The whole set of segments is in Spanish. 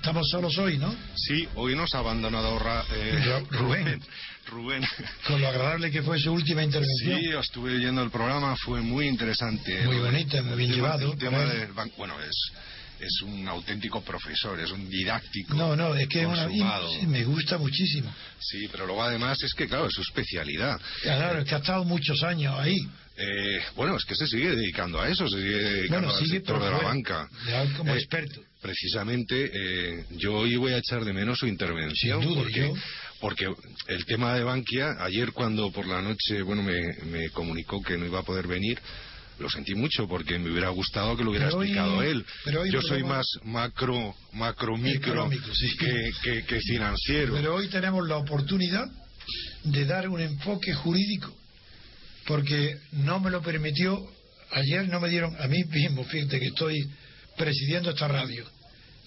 Estamos solos hoy, ¿no? Sí, hoy nos ha abandonado Ra- eh, Rubén. Rubén. Con lo agradable que fue su última intervención. Sí, estuve oyendo el programa, fue muy interesante. Muy bonita, muy El bien tema- llevado, el tema del bueno, es, es un auténtico profesor, es un didáctico. No, no, es que es una, consumado. sí, me gusta muchísimo. Sí, pero luego además es que, claro, es su especialidad. Claro, es que ha estado muchos años ahí. Eh, bueno, es que se sigue dedicando a eso, se sigue dedicando Bueno, al sigue sector de la banca. ya como Eh, experto. Precisamente, eh, yo hoy voy a echar de menos su intervención. Duda, porque, yo- porque el tema de Bankia, ayer cuando por la noche, bueno, me, me comunicó que no iba a poder venir, lo sentí mucho porque me hubiera gustado que lo hubiera Pero hoy- explicado él. pero hoy Yo soy más macro, macro, micro Económico, sí. que, que- que financiero. Pero hoy tenemos la oportunidad de dar un enfoque jurídico, porque no me lo permitió, ayer no me dieron, a mí mismo, fíjate que estoy presidiendo esta radio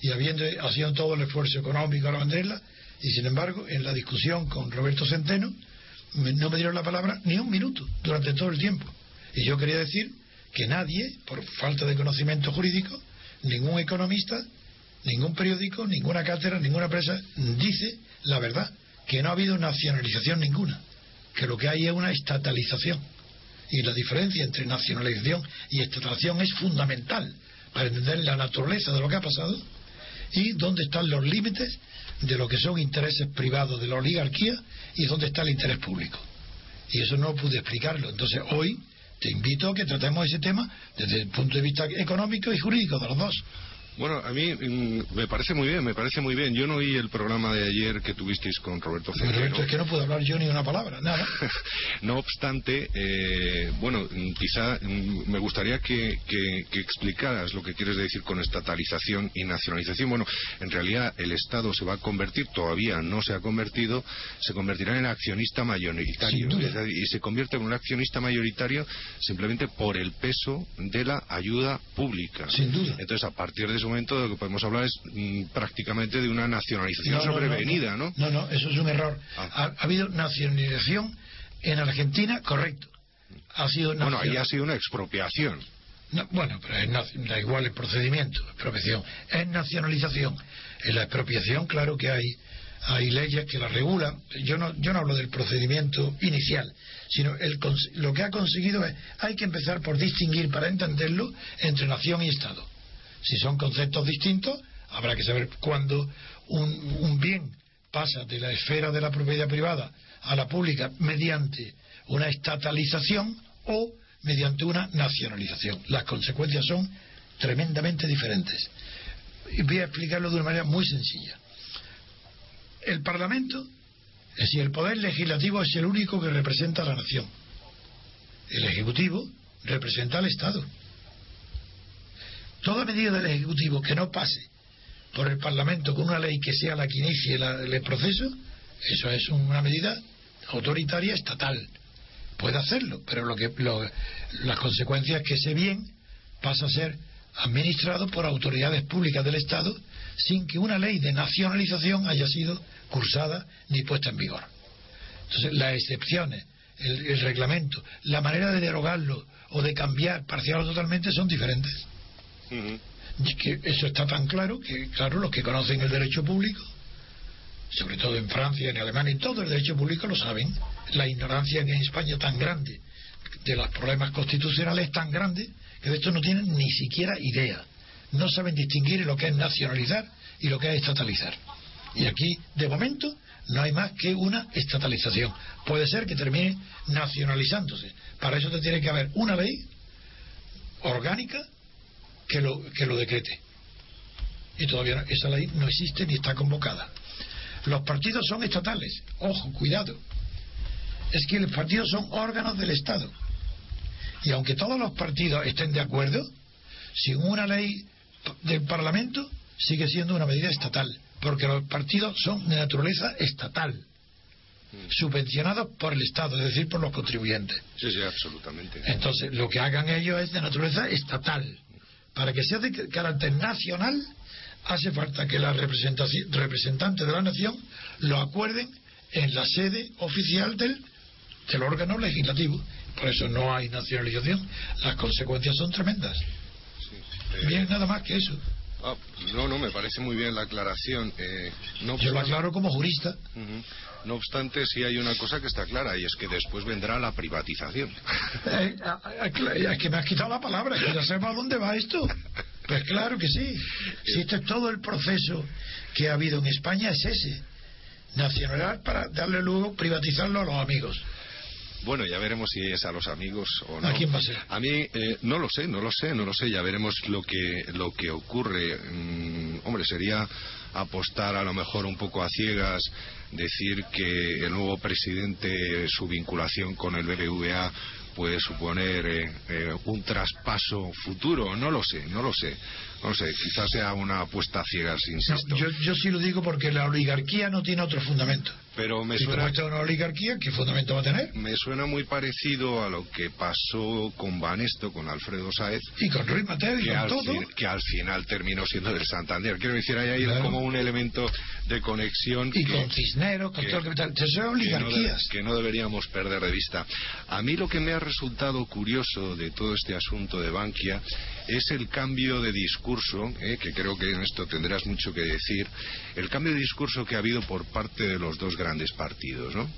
y habiendo haciendo todo el esfuerzo económico para venderla, y sin embargo, en la discusión con Roberto Centeno, me- no me dieron la palabra ni un minuto durante todo el tiempo. Y yo quería decir que nadie, por falta de conocimiento jurídico, ningún economista, ningún periódico, ninguna cátedra, ninguna empresa dice la verdad, que no ha habido nacionalización ninguna, que lo que hay es una estatalización. Y la diferencia entre nacionalización y estatalización es fundamental para entender la naturaleza de lo que ha pasado y dónde están los límites de lo que son intereses privados de la oligarquía y dónde está el interés público. Y eso no pude explicarlo. Entonces hoy te invito a que tratemos ese tema desde el punto de vista económico y jurídico de los dos. Bueno, a mí mm, me parece muy bien, me parece muy bien. Yo no oí el programa de ayer que tuvisteis con Roberto Centeno. Roberto, es que no puedo hablar yo ni una palabra, nada. No obstante, eh, bueno, mm, quizá mm, me gustaría que, que- que explicaras lo que quieres decir con estatalización y nacionalización. Bueno, en realidad el Estado se va a convertir, todavía no se ha convertido, se convertirá en accionista mayoritario. Y se convierte en un accionista mayoritario simplemente por el peso de la ayuda pública. Sin duda. Entonces, a partir de ese momento, de lo que podemos hablar es mm, prácticamente de una nacionalización No, no, sobrevenida, ¿no? No, no, eso es un error. Ah. Ha, ha habido nacionalización en Argentina, correcto. Ha sido Bueno, ahí ha sido una expropiación. No, bueno, pero es da igual el procedimiento, expropiación. Es nacionalización. En la expropiación, claro que hay, hay leyes que la regulan. Yo no, yo no hablo del procedimiento inicial, sino el, lo que ha conseguido es, hay que empezar por distinguir, para entenderlo, entre nación y Estado. Si son conceptos distintos, habrá que saber cuándo un, bien pasa de la esfera de la propiedad privada a la pública mediante una estatalización o mediante una nacionalización. Las consecuencias son tremendamente diferentes. Y voy a explicarlo de una manera muy sencilla. El Parlamento, es decir, el Poder Legislativo es el único que representa a la nación. El Ejecutivo representa al Estado. Toda medida del Ejecutivo que no pase por el Parlamento con una ley que sea la que inicie la- el proceso, eso es una medida autoritaria estatal. Puede hacerlo, pero lo que lo- las consecuencias que ese bien pasa a ser administrado por autoridades públicas del Estado sin que una ley de nacionalización haya sido cursada ni puesta en vigor. Entonces, las excepciones, el, el reglamento, la manera de derogarlo o de cambiar parcial o totalmente son diferentes. Y que eso está tan claro que, claro, los que conocen el derecho público, sobre todo en Francia, en Alemania, y todo el derecho público lo saben. La ignorancia que en España tan grande de los problemas constitucionales es tan grande que de esto no tienen ni siquiera idea. No saben distinguir lo que es nacionalizar y lo que es estatalizar. Y aquí, de momento, no hay más que una estatalización. Puede ser que termine nacionalizándose. Para eso te tiene que haber una ley orgánica que lo, que lo decrete. Y todavía no- esa ley no existe ni está convocada. Los partidos son estatales. Ojo, cuidado. es que los partidos son órganos del Estado. Y aunque todos los partidos estén de acuerdo, sin una ley del Parlamento sigue siendo una medida estatal, porque los partidos son de naturaleza estatal, subvencionados por el Estado, es decir, por los contribuyentes. Sí, sí, absolutamente. Entonces, lo que hagan ellos es de naturaleza estatal. Para que sea de carácter nacional, hace falta que los representantes de la nación lo acuerden en la sede oficial del, del órgano legislativo. Por eso no hay nacionalización. Las consecuencias son tremendas. Bien, nada más que eso. Ah, no, no, me parece muy bien la aclaración. Eh, no Yo lo aclaro como jurista. Uh -huh. No obstante, sí hay una cosa que está clara y es que después vendrá la privatización. Eh, es que me has quitado la palabra, que ya sabemos a dónde va esto. Pues claro que sí. Si este es todo el proceso que ha habido en España, es ese. Nacional para darle luego, privatizarlo a los amigos. Bueno, ya veremos si es a los amigos o no. ¿A quién va a ser? A mí eh, no lo sé, no lo sé, no lo sé. Ya veremos lo que lo que ocurre. Mm, hombre, sería apostar a lo mejor un poco a ciegas, decir que el nuevo presidente, su vinculación con el BBVA puede suponer eh, eh, un traspaso futuro. No lo sé, no lo sé. No sé, quizás sea una apuesta a ciegas, insisto. No, yo, yo sí lo digo porque la oligarquía no tiene otro fundamento. Pero me suena, como una oligarquía, ¿qué fundamento va a tener? Me suena muy parecido a lo que pasó con Banesto, con Alfredo Saez. Y con Ruiz Mateo y que con todo. Fin, que al final terminó siendo del Santander. Quiero decir, hay ahí claro. como un elemento de conexión. Y que, con Cisneros, con que, todo el capital. Son oligarquías. Que no, de, que no deberíamos perder de vista. A mí lo que me ha resultado curioso de todo este asunto de Bankia es el cambio de discurso, eh, que creo que en esto tendrás mucho que decir, el cambio de discurso que ha habido por parte de los dos grandes partidos, ¿no?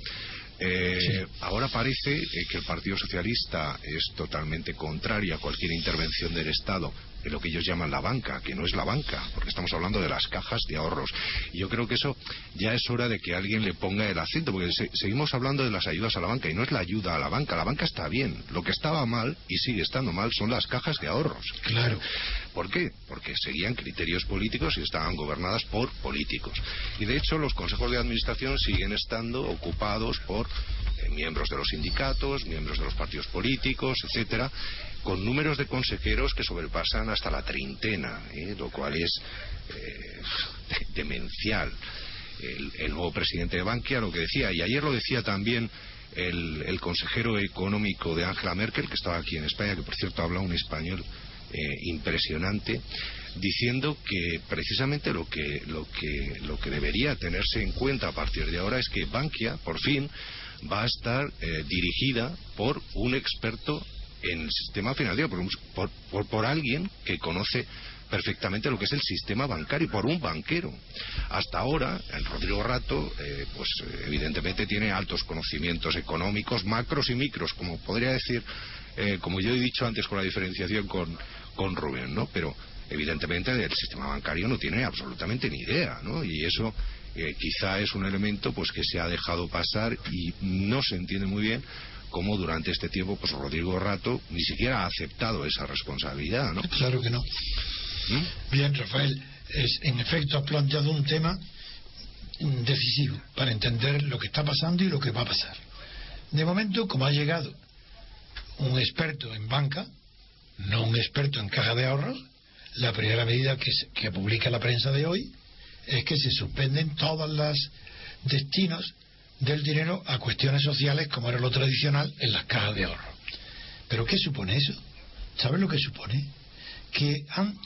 Eh, sí. Ahora parece eh, que el Partido Socialista es totalmente contrario a cualquier intervención del Estado en lo que ellos llaman la banca, que no es la banca, porque estamos hablando de las cajas de ahorros. Y yo creo que eso ya es hora de que alguien le ponga el acento, porque se, seguimos hablando de las ayudas a la banca y no es la ayuda a la banca. La banca está bien. Lo que estaba mal y sigue estando mal son las cajas de ahorros. Claro. ¿Por qué? Porque seguían criterios políticos y estaban gobernadas por políticos. Y de hecho los consejos de administración siguen estando ocupados por eh, miembros de los sindicatos, miembros de los partidos políticos, etcétera, con números de consejeros que sobrepasan hasta la treintena, ¿eh? lo cual es eh, demencial. El, nuevo presidente de Bankia lo que decía, y ayer lo decía también el, el consejero económico de Angela Merkel, que estaba aquí en España, que por cierto habla un español eh, impresionante, diciendo que precisamente lo que, lo, que, lo que debería tenerse en cuenta a partir de ahora es que Bankia, por fin, va a estar eh, dirigida por un experto en el sistema financiero, por, por, por, alguien que conoce perfectamente lo que es el sistema bancario, por un banquero. Hasta ahora, el Rodrigo Rato, eh, pues evidentemente tiene altos conocimientos económicos, macros y micros, como podría decir, eh, como yo he dicho antes con la diferenciación con, con Rubén, ¿no? Pero evidentemente del sistema bancario no tiene absolutamente ni idea, ¿no? Y eso eh, quizá es un elemento pues que se ha dejado pasar y no se entiende muy bien cómo durante este tiempo pues Rodrigo Rato ni siquiera ha aceptado esa responsabilidad, ¿no? Claro que no. ¿Mm? Bien, Rafael, es, en efecto has planteado un tema decisivo para entender lo que está pasando y lo que va a pasar. De momento, como ha llegado un experto en banca, no un experto en caja de ahorros, la primera medida que, se, que publica la prensa de hoy es que se suspenden todos los destinos del dinero a cuestiones sociales como era lo tradicional en las cajas de ahorro. ¿Pero qué supone eso? ¿Sabes lo que supone? Que han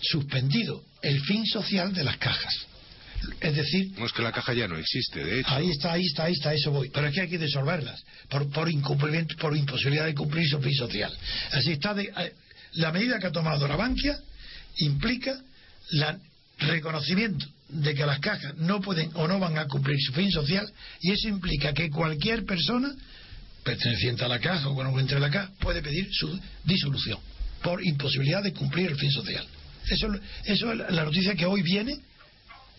suspendido el fin social de las cajas. Es decir... No es que la caja ya no existe, de hecho. Ahí está, ahí está, ahí está, eso voy. Pero es que hay que disolverlas por, por incumplimiento, por imposibilidad de cumplir su fin social. Así está, de, eh, la medida que ha tomado la Bankia implica el reconocimiento de que las cajas no pueden o no van a cumplir su fin social y eso implica que cualquier persona perteneciente a la caja o cuando entre la caja puede pedir su disolución por imposibilidad de cumplir el fin social. Eso, eso es la noticia que hoy viene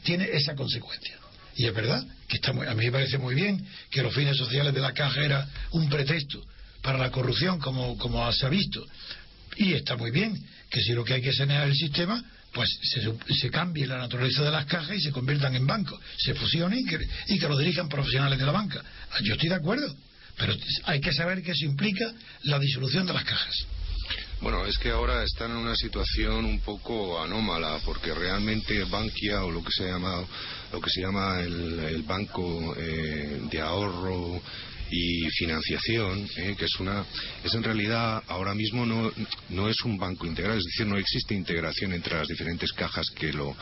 tiene esa consecuencia. Y es verdad que está muy, a mí me parece muy bien que los fines sociales de la caja era un pretexto para la corrupción, como, como se ha visto. Y está muy bien que si lo que hay que sanear el sistema, pues se, se cambie la naturaleza de las cajas y se conviertan en bancos, se fusionen y que, lo dirijan profesionales de la banca. Yo estoy de acuerdo, Pero hay que saber que eso implica la disolución de las cajas. Bueno, es que ahora están en una situación un poco anómala, porque realmente Bankia o lo que se llama, lo que se llama el, banco eh, de ahorro y financiación, eh, que es una, es en realidad ahora mismo no, no es un banco integral, es decir, no existe integración entre las diferentes cajas que lo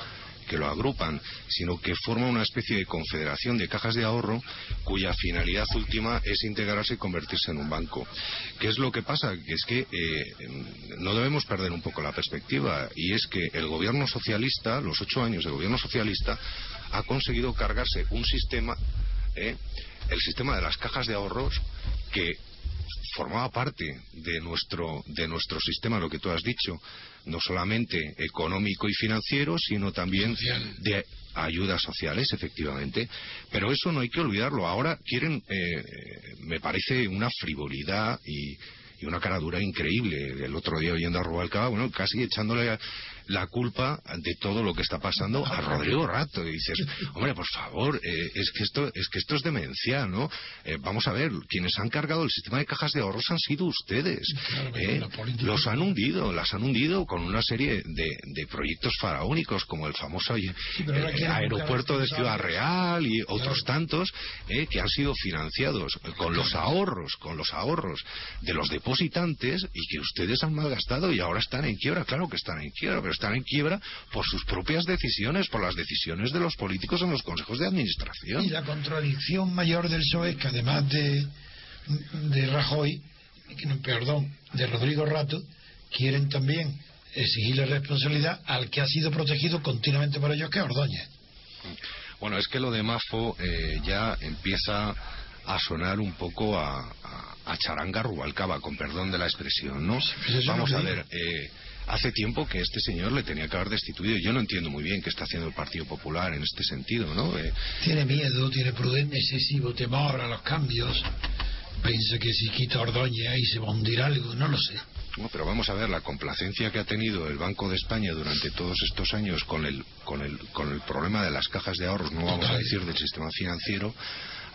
que lo agrupan, sino que forma una especie de confederación de cajas de ahorro cuya finalidad última es integrarse y convertirse en un banco. ¿Qué es lo que pasa? Que es que eh, no debemos perder un poco la perspectiva y es que el gobierno socialista, los ocho años de gobierno socialista, ha conseguido cargarse un sistema, eh, el sistema de las cajas de ahorros, que formaba parte de nuestro, de nuestro sistema, lo que tú has dicho, no solamente económico y financiero, sino también de ayudas sociales, efectivamente. Pero eso no hay que olvidarlo. Ahora quieren, eh, me parece una frivolidad y, y una caradura increíble. El otro día oyendo a Rubalcaba, bueno, casi echándole la culpa de todo lo que está pasando a Rodrigo Rato. Y dices, hombre, por favor, eh, es, que esto, es que esto es demencial, ¿no? Eh, vamos a ver, quienes han cargado el sistema de cajas de ahorros han sido ustedes. ¿eh? los han hundido, las han hundido con una serie de, de proyectos faraónicos, como el famoso aeropuerto de Ciudad Real y otros tantos, que han sido financiados con los ahorros, con los ahorros de los depositantes y que ustedes han malgastado y ahora están en quiebra. Claro que están en quiebra, pero están en quiebra por sus propias decisiones, por las decisiones de los políticos en los consejos de administración. Y la contradicción mayor del PSOE es que además de, de Rajoy, perdón, de Rodrigo Rato, quieren también exigirle responsabilidad al que ha sido protegido continuamente por ellos, que es Ordóñez. Bueno, es que lo de Mafo eh, ya empieza a sonar un poco a, a, charanga rubalcaba, con perdón de la expresión, ¿no? Vamos a ver, eh, hace tiempo que este señor le tenía que haber destituido. Yo no entiendo muy bien qué está haciendo el Partido Popular en este sentido, ¿no? Eh, tiene miedo, tiene prudencia, excesivo temor a los cambios. Piensa que si quita Ordóñez ahí se va a hundir algo, no lo sé. No, pero vamos a ver la complacencia que ha tenido el Banco de España durante todos estos años con el, con el, con el problema de las cajas de ahorros, no vamos a decir del sistema financiero,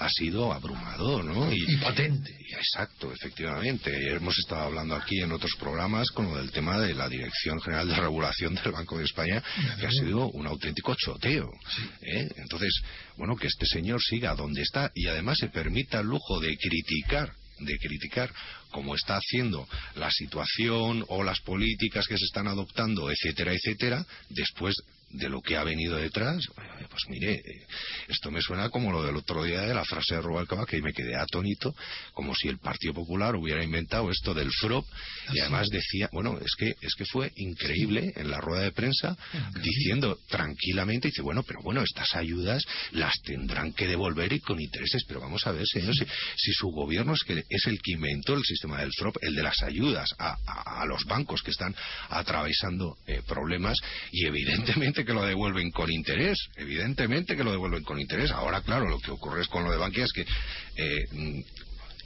ha sido abrumador, ¿no? Y, patente. exacto, efectivamente. Hemos estado hablando aquí en otros programas con lo del tema de la Dirección General de Regulación del Banco de España, que ha sido un auténtico choteo. ¿eh? Entonces, bueno, que este señor siga donde está y además se permita el lujo de criticar de criticar como está haciendo la situación o las políticas que se están adoptando, etcétera, etcétera, después de lo que ha venido detrás, pues mire, eh, esto me suena como lo del otro día de la frase de Rubalcaba que me quedé atónito, como si el Partido Popular hubiera inventado esto del FROP y además decía, bueno, es que es que fue increíble en la rueda de prensa diciendo tranquilamente, dice, bueno, pero bueno, estas ayudas las tendrán que devolver y con intereses, pero vamos a ver, señor, si, su gobierno es que es el que inventó el sistema del FROP, el de las ayudas a, los bancos que están atravesando eh, problemas y evidentemente que lo devuelven con interés, evidentemente que lo devuelven con interés. Ahora, claro, lo que ocurre es con lo de Bankia es que eh,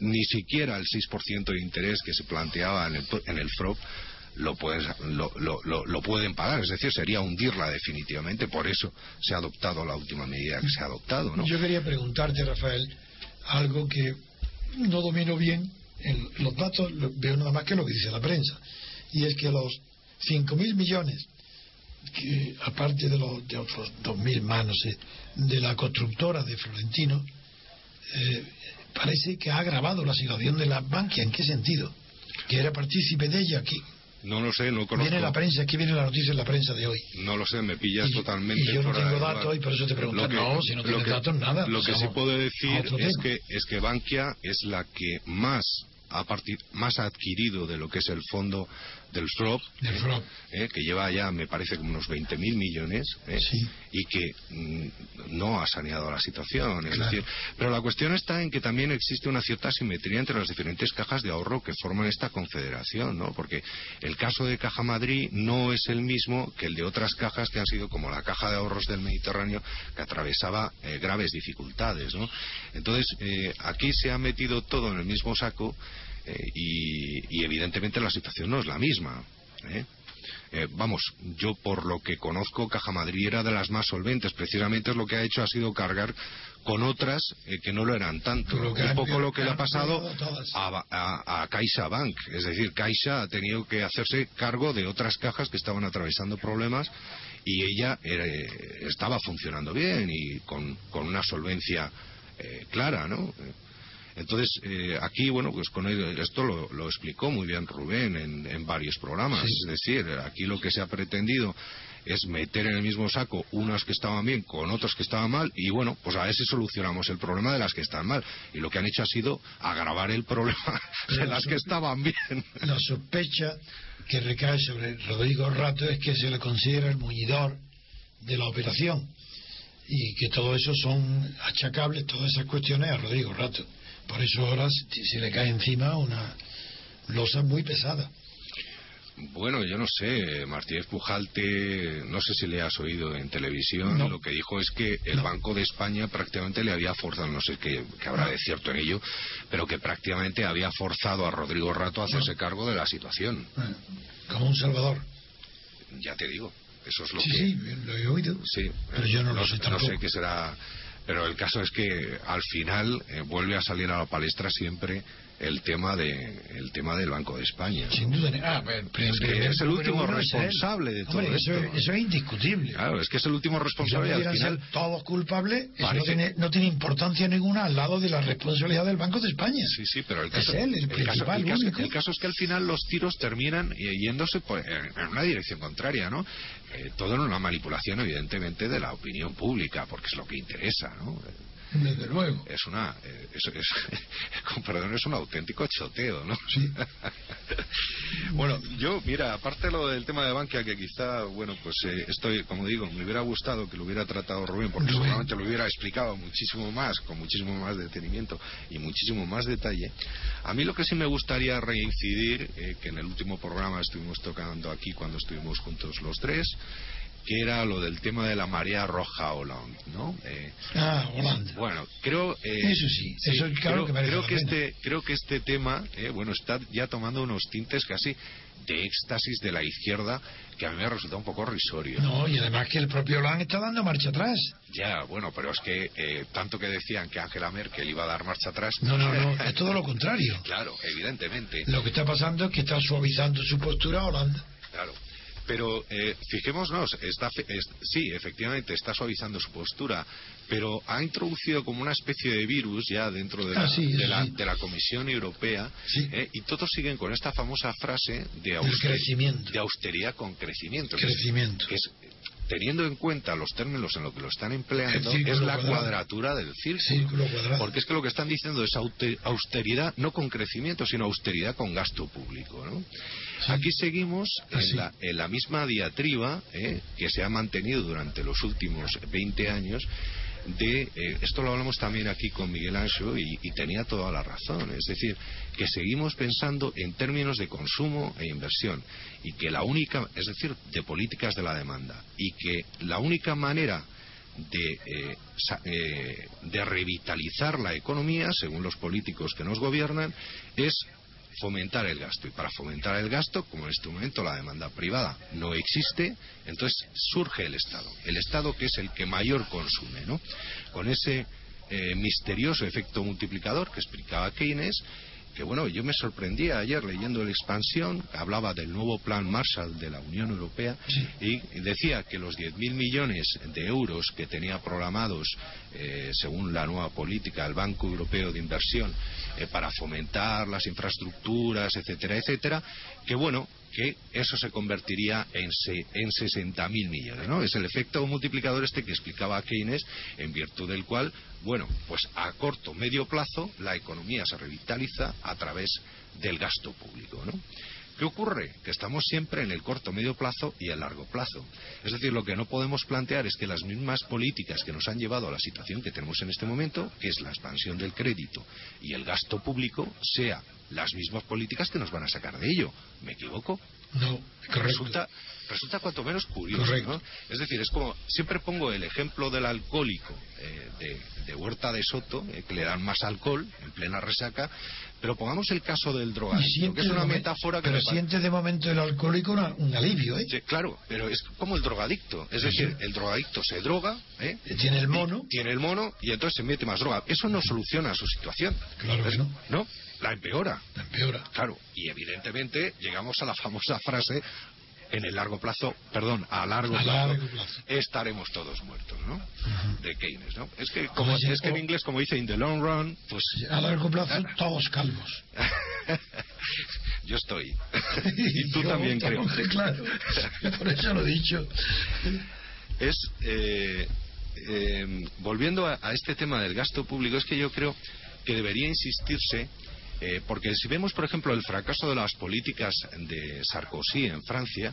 ni siquiera el 6% de interés que se planteaba en el, en el FROP lo, lo, pueden pagar, es decir, sería hundirla definitivamente, por eso se ha adoptado la última medida que se ha adoptado. ¿no? Yo quería preguntarte, Rafael, algo que no domino bien, en los datos veo nada más que lo que dice la prensa, y es que los 5.000 millones que aparte de los de otros 2.000 manos de la constructora de Florentino, eh, parece que ha agravado la situación de la banca. ¿En qué sentido? Que era partícipe de ella aquí. No lo sé, no conozco. Viene la prensa, aquí viene la noticia en la prensa de hoy. No lo sé, me pillas totalmente. Y yo no tengo datos y por eso te pregunto. no, si no tienes datos, nada. Lo que sí puedo decir es que, es que Bankia es la que más ha, más ha adquirido de lo que es el fondo del FROP, eh, que lleva ya, me parece, como unos 20.000 millones, eh, y que mm, no ha saneado la situación. Es decir, pero la cuestión está en que también existe una cierta simetría entre las diferentes cajas de ahorro que forman esta confederación, ¿no? Porque el caso de Caja Madrid no es el mismo que el de otras cajas que han sido como la Caja de Ahorros del Mediterráneo, que atravesaba eh, graves dificultades, ¿no? Entonces, aquí se ha metido todo en el mismo saco y, evidentemente la situación no es la misma. ¿eh? eh, vamos, yo por lo que conozco, Caja Madrid era de las más solventes. Precisamente es lo que ha hecho ha sido cargar con otras eh, que no lo eran tanto. Un poco lo que le ha pasado a, a, Caixa Bank. Es decir, Caixa ha tenido que hacerse cargo de otras cajas que estaban atravesando problemas y ella eh, estaba funcionando bien y con, una solvencia clara, ¿no? Entonces, eh, aquí, bueno, pues con esto lo, explicó muy bien Rubén en, varios programas. Es decir, aquí lo que se ha pretendido es meter en el mismo saco unas que estaban bien con otros que estaban mal y bueno, pues a ver si solucionamos el problema de las que están mal. Y lo que han hecho ha sido agravar el problema de las que estaban bien. La sospecha que recae sobre Rodrigo Rato es que se le considera el muñidor de la operación y que todo eso son achacables, todas esas cuestiones a Rodrigo Rato. Por eso ahora se le cae encima una losa muy pesada. Bueno, yo no sé, Martínez Pujalte, no sé si le has oído en televisión, lo que dijo es que el Banco de España prácticamente le había forzado, no sé qué, habrá de cierto en ello, pero que prácticamente había forzado a Rodrigo Rato a hacerse cargo de la situación. Como un salvador. Ya te digo, eso es lo que... Sí, lo he oído. Sí, pero yo no, lo sé tampoco. No sé qué será pero el caso es que al final eh, vuelve a salir a la palestra siempre el tema de el tema del Banco de España. Sin duda. Ah, es, el último responsable de todo eso, esto. Eso es indiscutible. Claro, es que es el último responsable. Y al final, todos culpables. no, tiene, no tiene importancia ninguna al lado de la responsabilidad del Banco de España. Sí, sí, pero el caso, es él, el, principal, el, caso, es que al final los tiros terminan yéndose en una dirección contraria, ¿no? Eh, todo en una manipulación, evidentemente, de la opinión pública, porque es lo que interesa, ¿no? Desde luego. Es una, eh, es, con perdón, es un auténtico choteo, ¿no? Sí. bueno, yo, mira, aparte de lo del tema de Bankia, que quizá, bueno, pues eh, estoy, como digo, me hubiera gustado que lo hubiera tratado Rubén, porque seguramente lo hubiera explicado muchísimo más, con muchísimo más detenimiento y muchísimo más detalle. A mí lo que sí me gustaría reincidir, eh, que en el último programa estuvimos tocando aquí cuando estuvimos juntos los tres, que era lo del tema de la marea roja Holanda, ¿no? Eh, ah, Holanda. Bueno, creo... Eh, eso sí, eso claro creo, que creo que este Creo que este tema, eh, bueno, está ya tomando unos tintes casi de éxtasis de la izquierda que a mí me resulta un poco risorio. No, y además que el propio Hollande está dando marcha atrás. Ya, bueno, pero es que eh, tanto que decían que Angela Merkel iba a dar marcha atrás. No, no, no, es todo lo contrario. Claro, evidentemente. Lo que está pasando es que está suavizando su postura Holanda. Claro. Pero eh, fijémonos, está, sí, efectivamente está suavizando su postura, pero ha introducido como una especie de virus ya dentro de la, ah, de, la Comisión Europea eh, y todos siguen con esta famosa frase de, de austeridad con crecimiento. crecimiento. Que es, teniendo en cuenta los términos en los que lo están empleando, es la cuadratura del círculo. Porque es que lo que están diciendo es austeridad no con crecimiento, sino austeridad con gasto público. ¿no? Aquí seguimos en, la, misma diatriba eh, que se ha mantenido durante los últimos 20 años de eh, esto lo hablamos también aquí con Miguel Ancho y, y, tenía toda la razón es decir que seguimos pensando en términos de consumo e inversión y que la única es decir de políticas de la demanda y que la única manera de, eh, de revitalizar la economía según los políticos que nos gobiernan es fomentar el gasto. Y para fomentar el gasto, como en este momento la demanda privada no existe, entonces surge el Estado. El Estado que es el que mayor consume, ¿no? Con ese eh, misterioso efecto multiplicador que explicaba Keynes que bueno, yo me sorprendía ayer leyendo la expansión, hablaba del nuevo plan Marshall de la Unión Europea y decía que los 10.000 millones de euros que tenía programados, eh, según la nueva política del Banco Europeo de Inversión, eh, para fomentar las infraestructuras, etcétera, etcétera, que bueno, que eso se convertiría en, en 60.000 millones, ¿no? Es el efecto multiplicador este que explicaba Keynes, en virtud del cual, bueno, pues a corto, medio plazo, la economía se revitaliza a través del gasto público, ¿no? ¿Qué ocurre? Que estamos siempre en el corto, medio plazo y el largo plazo. Es decir, lo que no podemos plantear es que las mismas políticas que nos han llevado a la situación que tenemos en este momento, que es la expansión del crédito y el gasto público, sean las mismas políticas que nos van a sacar de ello. ¿Me equivoco? No, resulta resulta cuanto menos curioso. ¿no? Es decir, es como, siempre pongo el ejemplo del alcohólico eh, de, Huerta de Soto, eh, que le dan más alcohol en plena resaca, pero pongamos el caso del drogadicto, que es una metáfora que... Pero siente de momento el alcohólico un alivio, ¿eh? claro, pero es como el drogadicto. Es decir, el drogadicto se droga... ¿eh? Tiene el mono. Tiene el mono y entonces se mete más droga. Eso no soluciona su situación. Claro que no. ¿No? La empeora. La empeora. Claro. Y evidentemente llegamos a la famosa frase en el largo plazo, perdón, a largo, plazo, estaremos todos muertos, ¿no? De Keynes, ¿no? Es que como es que en inglés como dice in the long run, pues a largo plazo todos calvos. Yo estoy. y tú también creo. Claro. Por eso lo he dicho. Es eh, eh, volviendo a este tema del gasto público, es que yo creo que debería insistirse eh, porque si vemos, por ejemplo, el fracaso de las políticas de Sarkozy en Francia,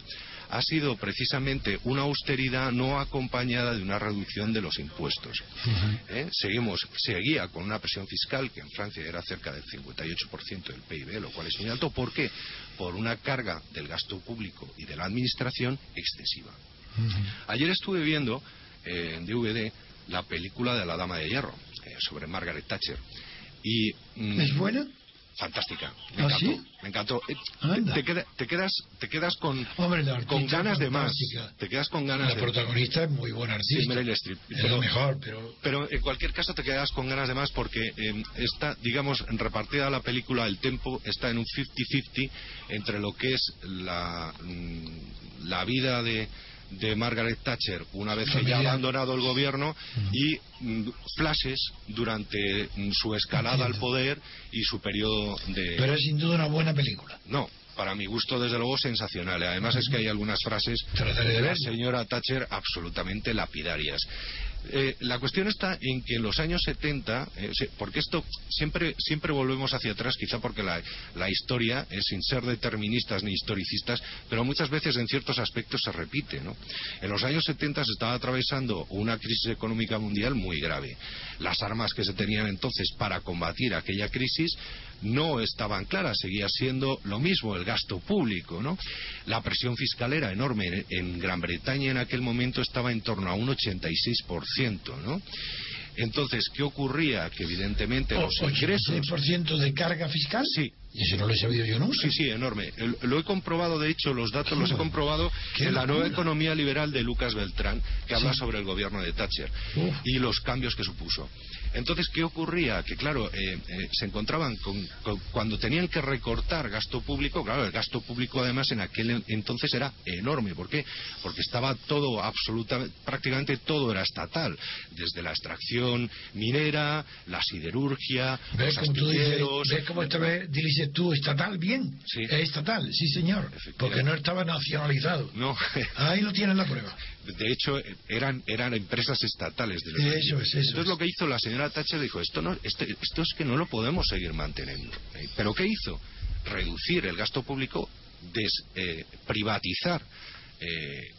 ha sido precisamente una austeridad no acompañada de una reducción de los impuestos. ¿Eh? Seguimos, seguía con una presión fiscal que en Francia era cerca del 58% del PIB, lo cual es muy alto. ¿Por qué? Por una carga del gasto público y de la administración excesiva. Ayer estuve viendo eh, en DVD la película de La Dama de Hierro sobre Margaret Thatcher. Y, mm, ¿Es buena? Fantástica. Me ¿Ah, encantó. ¿sí? Me encantó. Eh, te, te, quedas, te quedas con, con ganas de más. Te quedas con ganas la protagonista es muy buena artista. Sí, pero, mejor, pero... pero en cualquier caso te quedas con ganas de más porque eh, está, digamos, repartida la película, el tempo está en un 50-50 entre lo que es la, mm, la vida de de Margaret Thatcher una vez que ya ha abandonado el gobierno y mm, flashes durante mm, su escalada al poder y su periodo de... Pero es sin duda una buena película. No, para mi gusto, desde luego, sensacional. Además, es que hay algunas frases de la señora Thatcher absolutamente lapidarias. Eh, la cuestión está en que en los años 70, eh, porque esto siempre, siempre volvemos hacia atrás, quizá porque la, la historia, es sin ser deterministas ni historicistas, pero muchas veces en ciertos aspectos se repite. ¿no? En los años 70 se estaba atravesando una crisis económica mundial muy grave. Las armas que se tenían entonces para combatir aquella crisis no estaban claras, seguía siendo lo mismo el gasto público, ¿no? La presión fiscal era enorme. En Gran Bretaña en aquel momento estaba en torno a un 86%, ¿no? Entonces, ¿qué ocurría? Que evidentemente los ingresos... ¿86% de carga fiscal? Sí. ¿Y eso no lo he sabido yo nunca? Sí, sí, enorme. Lo he comprobado, de hecho, los datos los he comprobado en la nueva economía liberal de Lucas Beltrán, que habla sobre el gobierno de Thatcher y los cambios que supuso. Entonces, ¿qué ocurría? Que, claro, eh, eh, se encontraban con, cuando tenían que recortar gasto público, claro, el gasto público además en aquel entonces era enorme. ¿Por qué? Porque estaba todo, absolutamente, prácticamente todo era estatal, desde la extracción minera, la siderurgia, ¿Ves los tú ¿Ves cómo te dices tú, estatal? Bien, sí. es estatal, sí señor, porque no estaba nacionalizado. No. Ahí lo tienen la prueba. De hecho, eran, eran empresas estatales. De eso es, eso Entonces lo que hizo la señora Thatcher dijo, esto, no, este, esto es que no lo podemos seguir manteniendo. ¿Pero qué hizo? Reducir el gasto público, des, privatizar eh,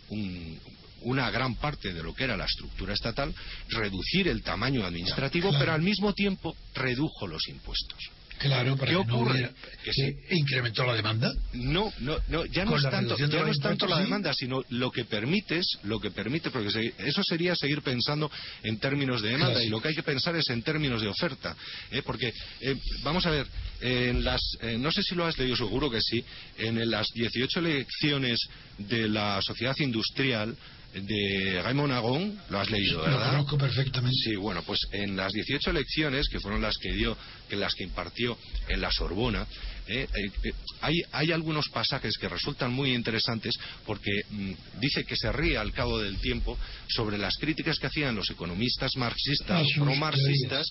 una gran parte de lo que era la estructura estatal, reducir el tamaño administrativo, pero al mismo tiempo redujo los impuestos. Claro, para ¿Qué ocurre? que incrementó la demanda. No, no, no ya no es tanto, ya no es tanto la demanda, sino lo que permites, lo que permite, porque eso sería seguir pensando en términos de demanda y lo que hay que pensar es en términos de oferta, ¿eh? porque eh, vamos a ver, en las, eh, no sé si lo has leído, seguro que sí, en las 18 elecciones de la sociedad industrial de Raymond Agon, lo has leído, ¿verdad? Lo conozco perfectamente. Sí, bueno, pues en las 18 elecciones, que fueron las que dio, que las que impartió en la Sorbona, eh, eh, eh, hay, hay, algunos pasajes que resultan muy interesantes porque mm, dice que se ríe al cabo del tiempo sobre las críticas que hacían los economistas marxistas o ah, pro-marxistas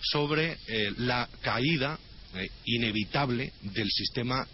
sobre la caída inevitable del sistema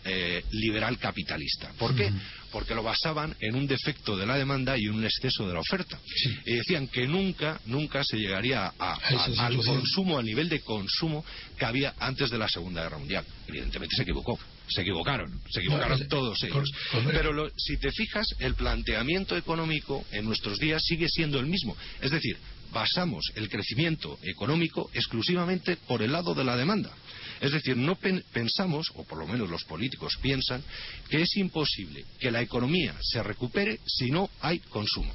liberal capitalista. ¿Por qué? porque lo basaban en un defecto de la demanda y un exceso de la oferta. Y decían que nunca, nunca se llegaría al consumo, al nivel de consumo que había antes de la Segunda Guerra Mundial. Evidentemente se equivocó. Se equivocaron, se equivocaron todos ellos. Pero si te fijas, el planteamiento económico en nuestros días sigue siendo el mismo. Es decir, basamos el crecimiento económico exclusivamente por el lado de la demanda. Es decir, no pensamos, o por lo menos los políticos piensan, que es imposible que la economía se recupere si no hay consumo.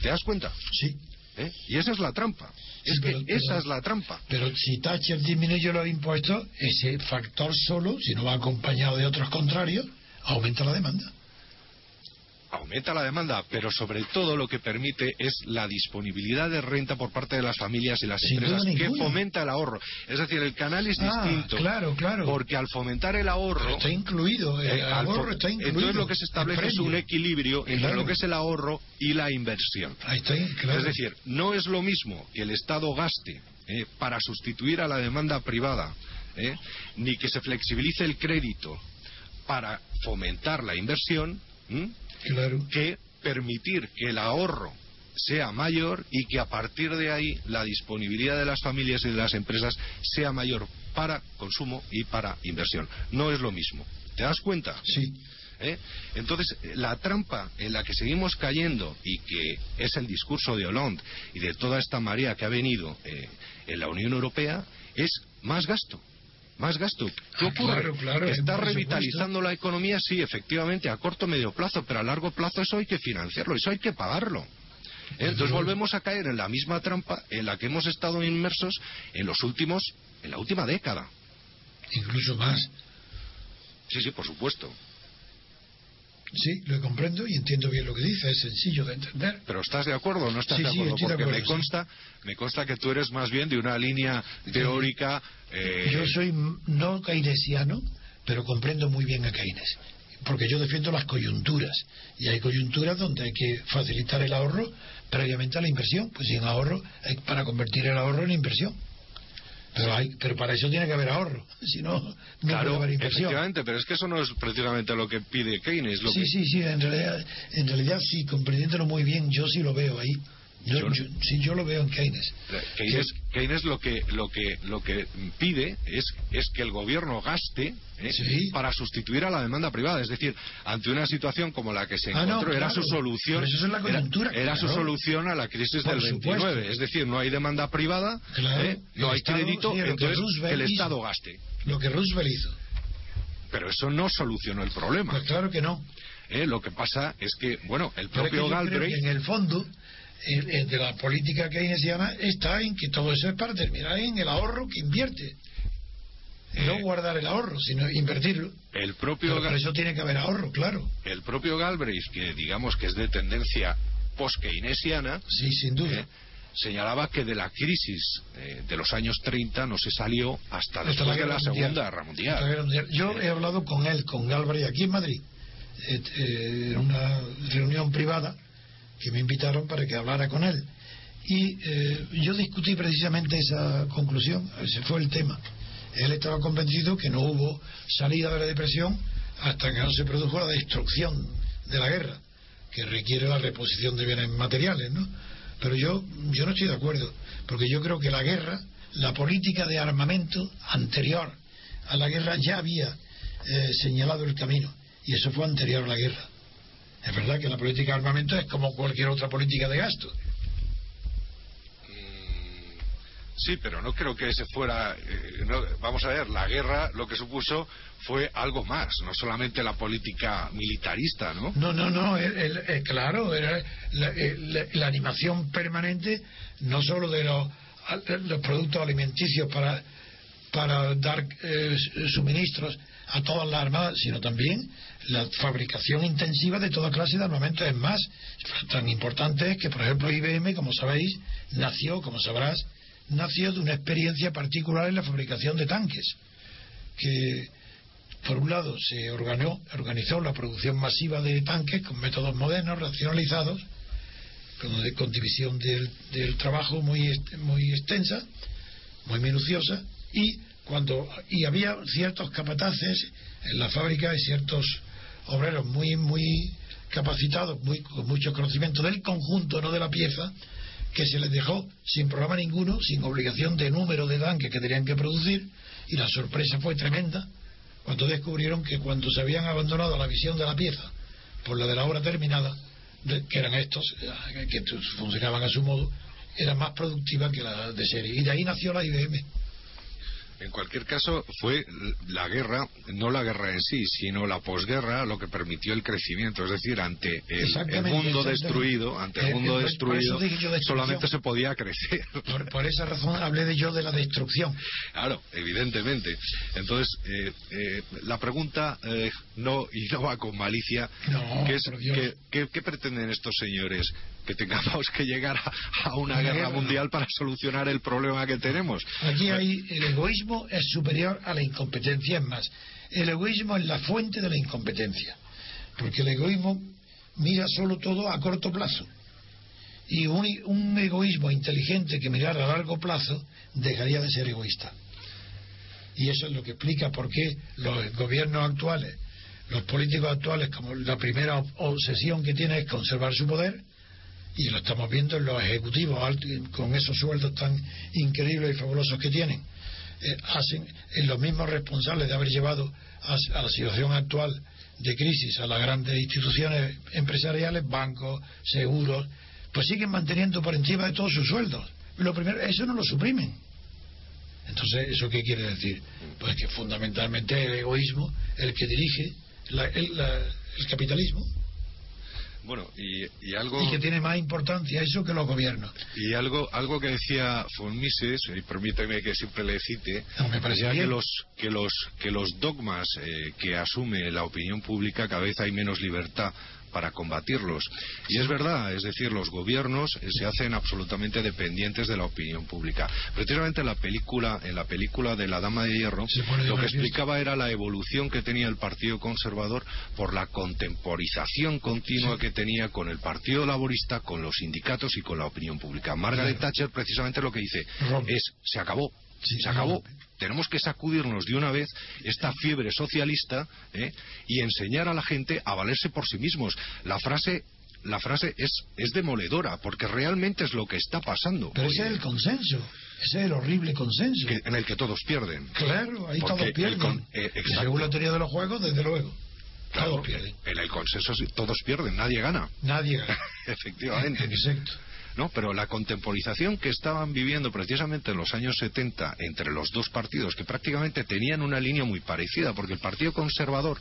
¿Te das cuenta? Sí. ¿Eh? Y esa es la trampa. Es que esa es la trampa. Pero si Thatcher disminuye los impuestos, ese factor solo, si no va acompañado de otros contrarios, aumenta la demanda aumenta la demanda, pero sobre todo lo que permite es la disponibilidad de renta por parte de las familias y las empresas que fomenta el ahorro. Es decir, el canal es ah, distinto. Claro, claro. Porque al fomentar el ahorro. está incluido, el eh, ahorro está incluido. Entonces lo que se establece es un equilibrio entre lo que es el ahorro y la inversión. Es decir, no es lo mismo que el Estado gaste eh, para sustituir a la demanda privada, eh, ni que se flexibilice el crédito para fomentar la inversión que permitir que el ahorro sea mayor y que a partir de ahí la disponibilidad de las familias y de las empresas sea mayor para consumo y para inversión. No es lo mismo. ¿Te das cuenta? Sí. ¿Eh? Entonces, la trampa en la que seguimos cayendo y que es el discurso de Hollande y de toda esta marea que ha venido eh, en la Unión Europea es más gasto más gasto. ¿Qué ah, ocurre? Claro, está revitalizando la economía, sí, efectivamente, a corto medio plazo, pero a largo plazo eso hay que financiarlo, eso hay que pagarlo. Entonces volvemos a caer en la misma trampa en la que hemos estado inmersos en los últimos, en la última década. Incluso más. Sí, sí, por supuesto. Sí, lo comprendo y entiendo bien lo que dice, es sencillo de entender. Pero ¿estás de acuerdo o no estás de acuerdo? Porque me consta, me consta que tú eres más bien de una línea teórica. Eh... Yo soy no keynesiano, pero comprendo muy bien a Keynes. Porque yo defiendo las coyunturas. Y hay coyunturas donde hay que facilitar el ahorro previamente a la inversión. Pues sin ahorro, hay para convertir el ahorro en inversión. Pero, hay, pero para eso tiene que haber ahorro, si no, no claro, puede haber inversión. Efectivamente, pero es que eso no es precisamente lo que pide Keynes. Lo sí, sí, sí, en realidad, en realidad sí, comprendiéndolo muy bien, yo sí lo veo ahí. Yo, sí, yo lo veo en Keynes. Keynes, lo que lo que lo que pide es es que el gobierno gaste ¿eh? para sustituir a la demanda privada. Es decir, ante una situación como la que se ah, encontró, era su solución. era, su solución a la crisis del 29. Es decir, no hay demanda privada, ¿eh? no hay crédito, entonces el Estado gaste. Lo que Roosevelt hizo. Pero eso no solucionó el problema. Pues claro que no. ¿Eh? Lo que pasa es que, bueno, el propio Galbraith. en el fondo de la política keynesiana está en que todo eso es para terminar en el ahorro que invierte. no eh, guardar el ahorro, sino invertirlo. El propio Pero eso tiene que haber ahorro, claro. El propio Galbraith, que digamos que es de tendencia post-keynesiana, sí, sin duda. Eh, señalaba que de la crisis eh, de los años 30 no se salió hasta, después de la Segunda Guerra Mundial. Yo he hablado con él, con Galbraith, aquí en Madrid, en una reunión privada, que me invitaron para que hablara con él. Y eh, yo discutí precisamente esa conclusión, ese fue el tema. Él estaba convencido que no hubo salida de la depresión hasta que no se produjo la destrucción de la guerra, que requiere la reposición de bienes materiales, ¿no? Pero yo, yo no estoy de acuerdo, porque yo creo que la guerra, la política de armamento anterior a la guerra ya había eh, señalado el camino, y eso fue anterior a la guerra. Es verdad que la política de armamento es como cualquier otra política de gasto. Mm, sí, pero no creo que ese fuera. Eh, vamos a ver, la guerra lo que supuso fue algo más, no solamente la política militarista, ¿no? No, no, no, claro, era la, animación permanente, no solo de los, los productos alimenticios para, para dar eh, suministros a todas las armadas, sino también la fabricación intensiva de toda clase de armamento. Es más, tan importante es que, por ejemplo, IBM, como sabéis, nació, como sabrás, nació de una experiencia particular en la fabricación de tanques, que por un lado se organizó, la producción masiva de tanques con métodos modernos, racionalizados, con, división del, trabajo muy, muy extensa, muy minuciosa, y cuando y había ciertos capataces en la fábrica y ciertos obreros muy muy capacitados, muy, con mucho conocimiento del conjunto, no de la pieza, que se les dejó sin programa ninguno, sin obligación de número de tanques que tenían que producir, y la sorpresa fue tremenda cuando descubrieron que cuando se habían abandonado la visión de la pieza por la de la obra terminada, que eran estos, eh, que funcionaban a su modo, era más productiva que la de serie. Y de ahí nació la IBM. En cualquier caso, fue la guerra, no la guerra en sí, sino la posguerra lo que permitió el crecimiento. Es decir, ante el, mundo destruido, ante el, eh, mundo eh, destruido, solamente se podía crecer. Por, esa razón hablé de yo de la destrucción. Claro, evidentemente. Entonces, eh, la pregunta no y no va con malicia, que es ¿qué, pretenden estos señores? Que tengamos que llegar a, una guerra mundial para solucionar el problema que tenemos. Aquí hay el egoísmo es superior a la incompetencia. Es más, el egoísmo es la fuente de la incompetencia. Porque el egoísmo mira solo todo a corto plazo. Y un, un egoísmo inteligente que mirara a largo plazo dejaría de ser egoísta. Y eso es lo que explica por qué los gobiernos actuales, los políticos actuales, como la primera obsesión que tienen es conservar su poder, y lo estamos viendo en los ejecutivos con esos sueldos tan increíbles y fabulosos que tienen eh, hacen en los mismos responsables de haber llevado a, la situación actual de crisis a las grandes instituciones empresariales, bancos, seguros, pues siguen manteniendo por encima de todos sus sueldos. Lo primero, eso no lo suprimen. Entonces, ¿eso qué quiere decir? Pues que fundamentalmente el egoísmo el que dirige el capitalismo. Bueno, y, algo... Y que tiene más importancia eso que los gobiernos. Y algo algo que decía von Mises, y permíteme que siempre le cite, me parecía que los, que, los, que los dogmas eh, que asume la opinión pública cada vez hay menos libertad para combatirlos. Y es verdad, es decir, los gobiernos eh, se hacen absolutamente dependientes de la opinión pública. Precisamente en la película, en la película de La Dama de Hierro, lo que explicaba era la evolución que tenía el Partido Conservador por la contemporización continua que tenía con el Partido Laborista, con los sindicatos y con la opinión pública. Margaret Thatcher precisamente lo que dice es se acabó, se acabó tenemos que sacudirnos de una vez esta fiebre socialista ¿eh? y enseñar a la gente a valerse por sí mismos. La frase la frase es, es demoledora, porque realmente es lo que está pasando. Pero ese es el consenso, ese es el horrible consenso. en el que todos pierden. Claro, ahí todos pierden. Eh, según la teoría de los juegos, desde luego. todos pierden. En el consenso todos pierden, nadie gana. Nadie gana. Efectivamente. Exacto. ¿No? Pero la contemporización que estaban viviendo precisamente en los años 70 entre los dos partidos, que prácticamente tenían una línea muy parecida, porque el Partido Conservador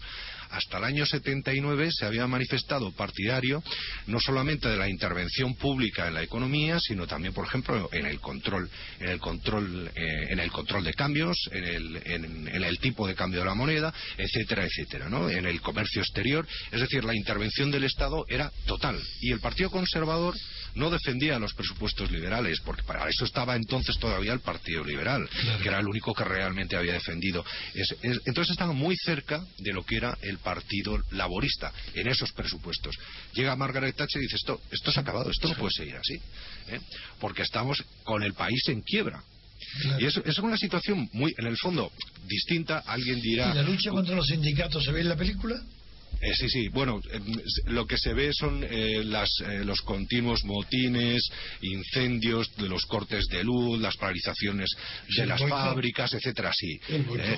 hasta el año 79 se había manifestado partidario no solamente de la intervención pública en la economía, sino también, por ejemplo, en el control, en el control, eh, en el control de cambios, en el, en el, tipo de cambio de la moneda, etcétera, etcétera, ¿no? En el comercio exterior, es decir, la intervención del Estado era total. Y el Partido Conservador no defendía los presupuestos liberales, porque para eso estaba entonces todavía el Partido Liberal, que era el único que realmente había defendido. entonces estaban muy cerca de lo que era el Partido Laborista en esos presupuestos. Llega Margaret Thatcher y dice esto, esto se ha acabado, esto no puede seguir así, ¿eh? porque estamos con el país en quiebra. Y eso, es una situación muy, en el fondo, distinta. Alguien dirá. ¿Y la lucha contra los sindicatos se ve en la película? Eh, sí, sí. Bueno, eh, lo que se ve son eh, los continuos motines, incendios, de los cortes de luz, las paralizaciones de las fábricas, etcétera. Sí,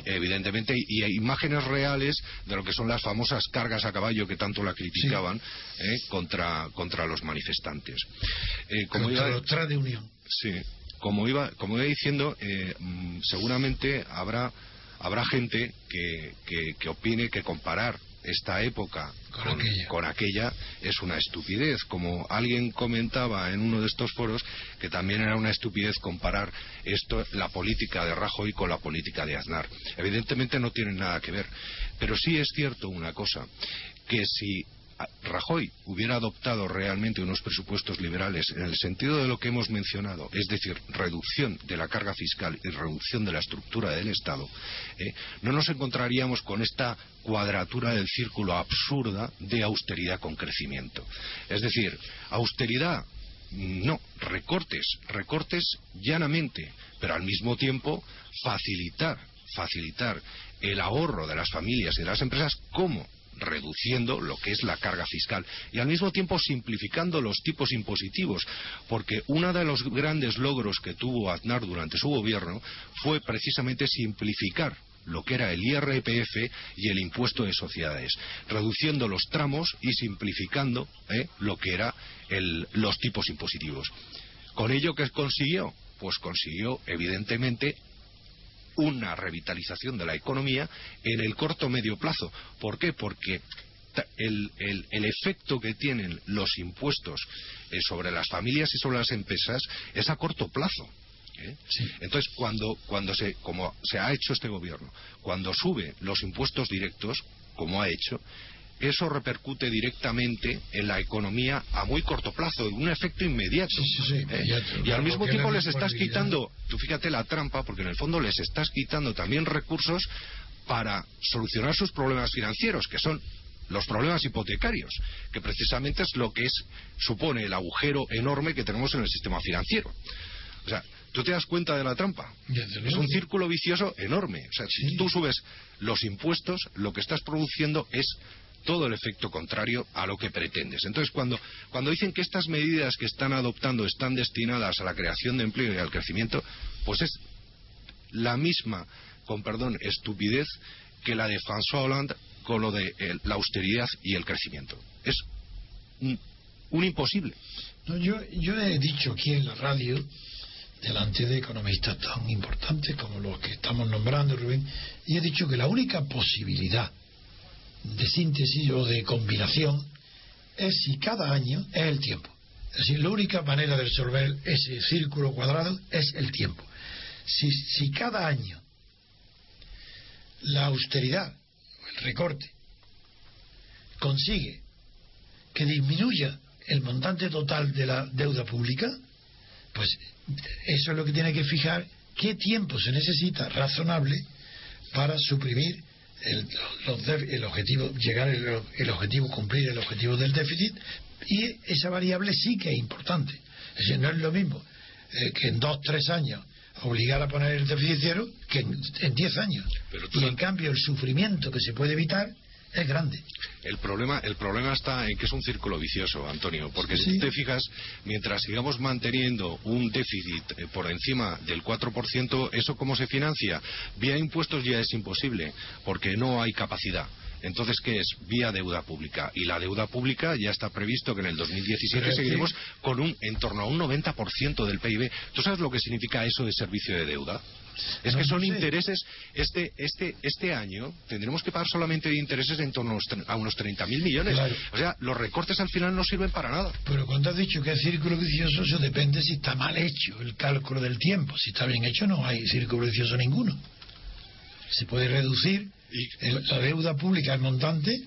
evidentemente. Y, hay imágenes reales de lo que son las famosas cargas a caballo que tanto la criticaban contra, contra los manifestantes. como contra de unión. Sí. Como iba, como iba diciendo, mm, seguramente habrá habrá gente que, que opine que comparar esta época con, aquella. es una estupidez. Como alguien comentaba en uno de estos foros, que también era una estupidez comparar esto, la política de Rajoy con la política de Aznar. Evidentemente no tienen nada que ver. Pero sí es cierto una cosa, que si Rajoy hubiera adoptado realmente unos presupuestos liberales en el sentido de lo que hemos mencionado, es decir, reducción de la carga fiscal y reducción de la estructura del Estado, eh, no nos encontraríamos con esta cuadratura del círculo absurda de austeridad con crecimiento. Es decir, austeridad, no, recortes, recortes llanamente, pero al mismo tiempo facilitar, facilitar el ahorro de las familias y de las empresas como reduciendo lo que es la carga fiscal y al mismo tiempo simplificando los tipos impositivos, porque uno de los grandes logros que tuvo Aznar durante su gobierno fue precisamente simplificar lo que era el IRPF y el impuesto de sociedades, reduciendo los tramos y simplificando ¿eh? lo que eran los tipos impositivos. ¿Con ello qué consiguió? Pues consiguió, evidentemente, una revitalización de la economía en el corto medio plazo. ¿Por qué? Porque el, efecto que tienen los impuestos eh, sobre las familias y sobre las empresas es a corto plazo. ¿eh? Entonces, cuando, cuando se, como se ha hecho este gobierno, cuando sube los impuestos directos, como ha hecho, eso repercute directamente en la economía a muy corto plazo, un efecto inmediato. ¿eh? y al mismo tiempo les estás quitando, tú fíjate la trampa, porque en el fondo les estás quitando también recursos para solucionar sus problemas financieros, que son los problemas hipotecarios, que precisamente es lo que es, supone el agujero enorme que tenemos en el sistema financiero. O sea, ¿tú te das cuenta de la trampa? Es un círculo vicioso enorme. O sea, si tú subes los impuestos, lo que estás produciendo es todo el efecto contrario a lo que pretendes. Entonces, cuando, cuando dicen que estas medidas que están adoptando están destinadas a la creación de empleo y al crecimiento, pues es la misma, con perdón, estupidez que la de François Hollande con lo de eh, la austeridad y el crecimiento. Es un, imposible. yo, yo he dicho aquí en la radio, delante de economistas tan importantes como los que estamos nombrando, Rubén, y he dicho que la única posibilidad de síntesis o de combinación es si cada año es el tiempo. Es decir, la única manera de resolver ese círculo cuadrado es el tiempo. Si, si cada año la austeridad el recorte consigue que disminuya el montante total de la deuda pública, pues eso es lo que tiene que fijar qué tiempo se necesita razonable para suprimir el, el objetivo, llegar el, el, objetivo, cumplir el objetivo del déficit, y esa variable sí que es importante. Es decir, no es lo mismo eh, que en dos, tres años obligar a poner el déficit cero que en, diez años. y en cambio el sufrimiento que se puede evitar es grande. El problema, el problema está en que es un círculo vicioso, Antonio, porque si te fijas, mientras sigamos manteniendo un déficit por encima del 4%, ¿eso cómo se financia? Vía impuestos ya es imposible, porque no hay capacidad. Entonces, ¿qué es? Vía deuda pública. Y la deuda pública ya está previsto que en el 2017 seguiremos con un en torno a un 90% del PIB. ¿Tú sabes lo que significa eso de servicio de deuda? Es que son intereses, este, este, este año tendremos que pagar solamente de intereses en torno a unos 30.000 millones. O sea, los recortes al final no sirven para nada. Pero cuando has dicho que es círculo vicioso, eso depende si está mal hecho el cálculo del tiempo. Si está bien hecho, no hay círculo vicioso ninguno. Se puede reducir la deuda pública, el montante,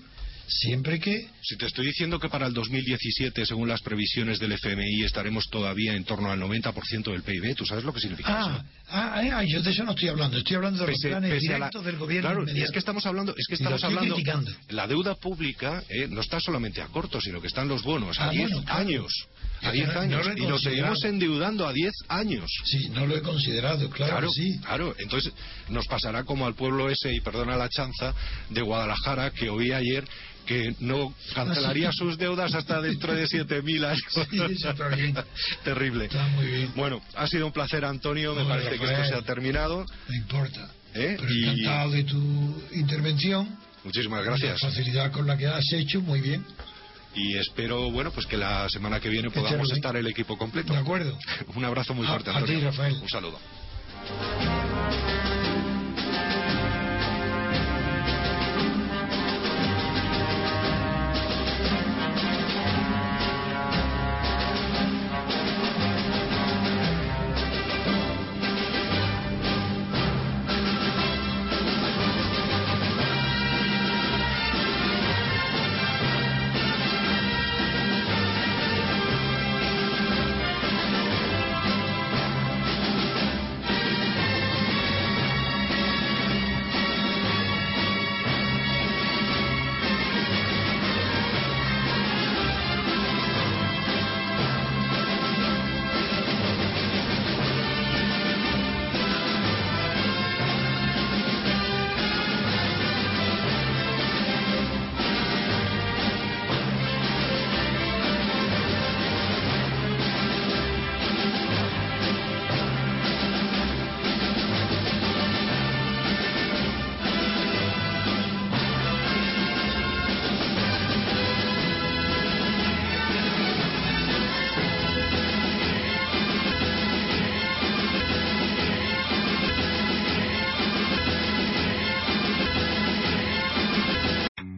siempre que... Si te estoy diciendo que para el 2017, según las previsiones del FMI, estaremos todavía en torno al 90% del PIB, ¿tú sabes lo que significa ah, eso? Ah, ah, yo de eso no estoy hablando, estoy hablando de los planes directos del gobierno. Claro, es que estamos hablando, es que estamos hablando, la deuda pública eh, no está solamente a corto, sino que están los bonos a 10 ah, años. A 10 años. y nos seguimos endeudando a 10 años. Sí, no lo he considerado, claro. Claro, sí. claro. Entonces nos pasará como al pueblo ese, y perdona la chanza, de Guadalajara, que oí ayer que no cancelaría sus deudas hasta dentro de 7.000 años. Sí, Terrible. Está muy bien. Bueno, ha sido un placer, Antonio. Me parece que esto se ha terminado. No importa. ¿Eh? encantado de tu intervención. Muchísimas gracias. La facilidad con la que has hecho, muy bien. Y espero, bueno, pues que la semana que viene podamos estar el equipo completo. De acuerdo. un abrazo muy fuerte, Antonio. A ti, Rafael. Un saludo.